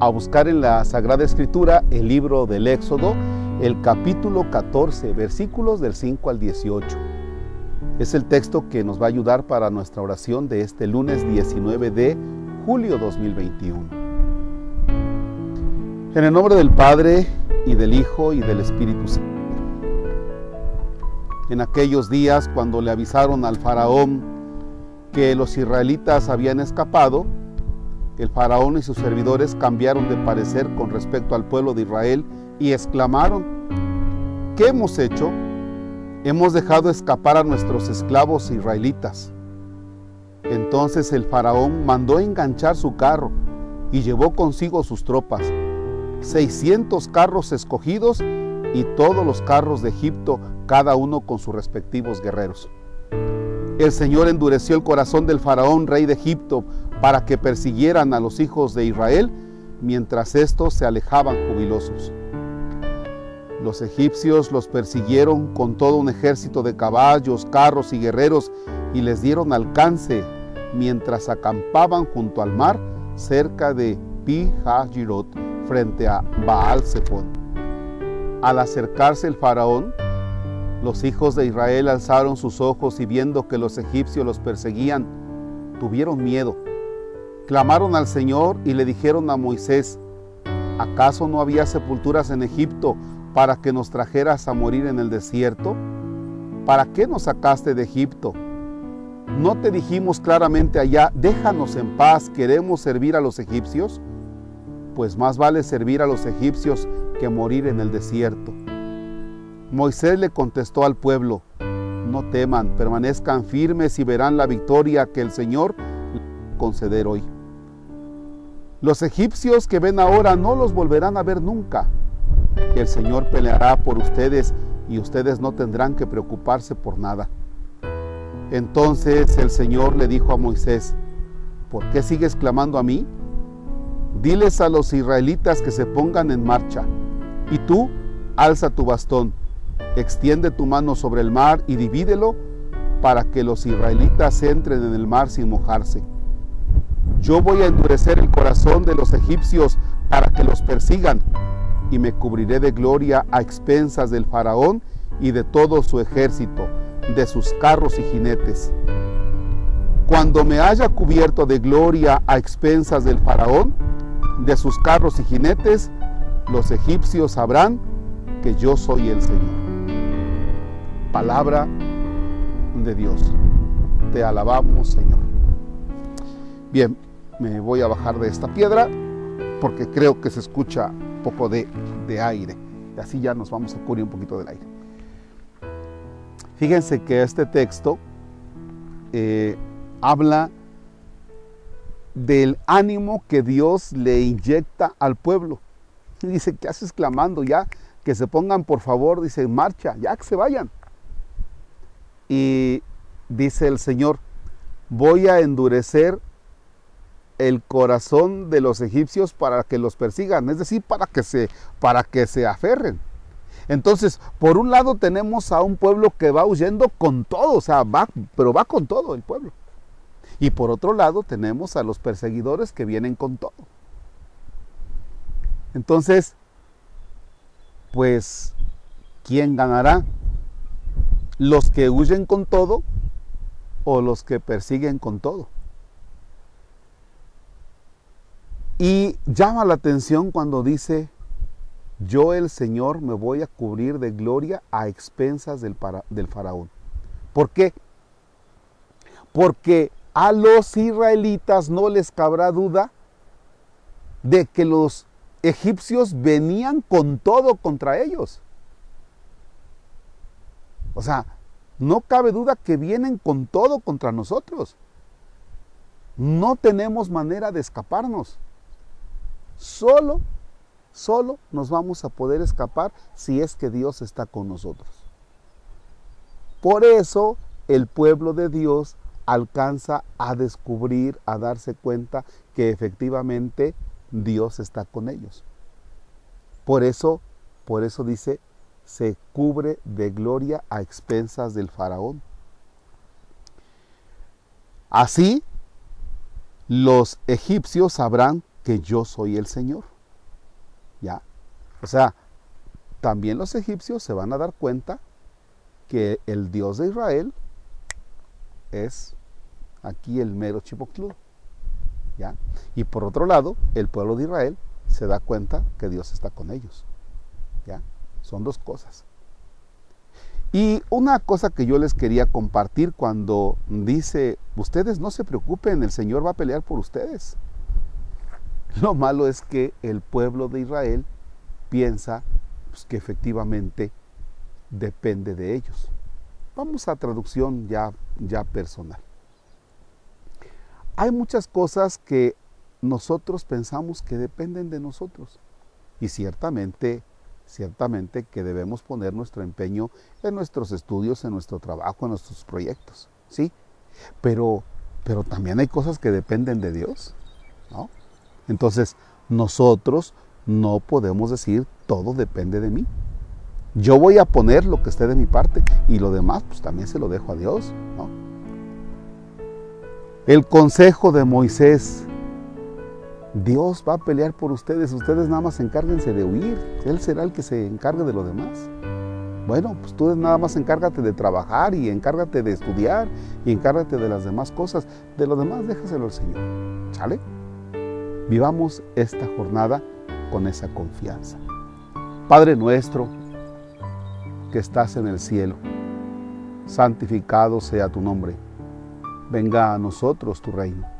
a buscar en la Sagrada Escritura el libro del Éxodo, el capítulo 14, versículos del 5 al 18. Es el texto que nos va a ayudar para nuestra oración de este lunes 19 de julio 2021. En el nombre del Padre y del Hijo y del Espíritu Santo. En aquellos días cuando le avisaron al faraón que los israelitas habían escapado, el faraón y sus servidores cambiaron de parecer con respecto al pueblo de Israel y exclamaron, ¿qué hemos hecho? Hemos dejado escapar a nuestros esclavos israelitas. Entonces el faraón mandó enganchar su carro y llevó consigo sus tropas, 600 carros escogidos y todos los carros de Egipto, cada uno con sus respectivos guerreros. El Señor endureció el corazón del faraón, rey de Egipto, para que persiguieran a los hijos de Israel mientras éstos se alejaban jubilosos. Los egipcios los persiguieron con todo un ejército de caballos, carros y guerreros y les dieron alcance mientras acampaban junto al mar cerca de pi Hajirot frente a Baal Zephon. Al acercarse el faraón, los hijos de Israel alzaron sus ojos y viendo que los egipcios los perseguían, tuvieron miedo clamaron al Señor y le dijeron a Moisés, ¿acaso no había sepulturas en Egipto para que nos trajeras a morir en el desierto? ¿Para qué nos sacaste de Egipto? ¿No te dijimos claramente allá, déjanos en paz, queremos servir a los egipcios? Pues más vale servir a los egipcios que morir en el desierto. Moisés le contestó al pueblo, no teman, permanezcan firmes y verán la victoria que el Señor conceder hoy. Los egipcios que ven ahora no los volverán a ver nunca. El Señor peleará por ustedes y ustedes no tendrán que preocuparse por nada. Entonces el Señor le dijo a Moisés, ¿por qué sigues clamando a mí? Diles a los israelitas que se pongan en marcha. Y tú, alza tu bastón, extiende tu mano sobre el mar y divídelo para que los israelitas entren en el mar sin mojarse. Yo voy a endurecer el corazón de los egipcios para que los persigan y me cubriré de gloria a expensas del faraón y de todo su ejército, de sus carros y jinetes. Cuando me haya cubierto de gloria a expensas del faraón, de sus carros y jinetes, los egipcios sabrán que yo soy el Señor. Palabra de Dios. Te alabamos, Señor. Bien, me voy a bajar de esta piedra porque creo que se escucha un poco de, aire. Y así ya nos vamos a cubrir un poquito del aire. Fíjense que este texto eh, habla del ánimo que Dios le inyecta al pueblo. Y dice, ¿qué haces clamando? Ya, que se pongan por favor, dice, marcha, ya que se vayan. Y dice el Señor, voy a endurecer el corazón de los egipcios para que los persigan, es decir, para que se, para que se aferren. Entonces, por un lado tenemos a un pueblo que va huyendo con todo, o sea, va, pero va con todo el pueblo. Y por otro lado tenemos a los perseguidores que vienen con todo. Entonces, pues, ¿quién ganará? ¿Los que huyen con todo o los que persiguen con todo? Y llama la atención cuando dice, yo el Señor me voy a cubrir de gloria a expensas del, faraón. ¿Por qué? Porque a los israelitas no les cabrá duda de que los egipcios venían con todo contra ellos. O sea, no cabe duda que vienen con todo contra nosotros. No tenemos manera de escaparnos. Solo, solo nos vamos a poder escapar si es que Dios está con nosotros. Por eso el pueblo de Dios alcanza a descubrir, a darse cuenta que efectivamente Dios está con ellos. Por eso, por eso dice, se cubre de gloria a expensas del faraón. Así, los egipcios sabrán que yo soy el Señor. ¿Ya? O sea, también los egipcios se van a dar cuenta que el Dios de Israel es aquí el mero chipocludo. ¿Ya? Y por otro lado, el pueblo de Israel se da cuenta que Dios está con ellos. ¿Ya? Son dos cosas. Y una cosa que yo les quería compartir cuando dice, ustedes no se preocupen, el Señor va a pelear por ustedes. Lo malo es que el pueblo de Israel piensa pues, que efectivamente depende de ellos. Vamos a traducción ya, ya personal. Hay muchas cosas que nosotros pensamos que dependen de nosotros y ciertamente ciertamente que debemos poner nuestro empeño en nuestros estudios, en nuestro trabajo, en nuestros proyectos, ¿sí? Pero, pero también hay cosas que dependen de Dios, ¿no? Entonces, nosotros no podemos decir todo depende de mí. Yo voy a poner lo que esté de mi parte y lo demás, pues también se lo dejo a Dios, ¿no? El consejo de Moisés Dios va a pelear por ustedes, ustedes nada más encárguense de huir, Él será el que se encargue de lo demás. Bueno, pues tú nada más encárgate de trabajar y encárgate de estudiar y encárgate de las demás cosas. De lo demás déjaselo al Señor. ¿Sale? Vivamos esta jornada con esa confianza. Padre nuestro que estás en el cielo, santificado sea tu nombre. Venga a nosotros tu reino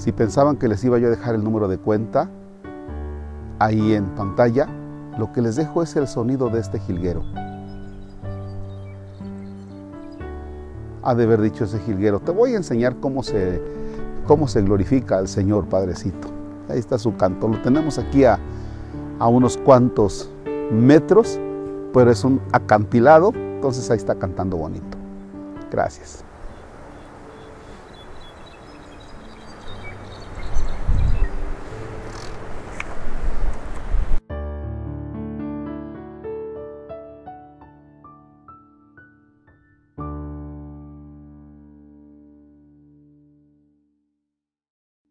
Si pensaban que les iba yo a dejar el número de cuenta ahí en pantalla, lo que les dejo es el sonido de este jilguero. Ha de haber dicho ese jilguero, te voy a enseñar cómo se, cómo se glorifica al Señor Padrecito. Ahí está su canto, lo tenemos aquí a, a unos cuantos metros, pero es un acantilado, entonces ahí está cantando bonito. Gracias.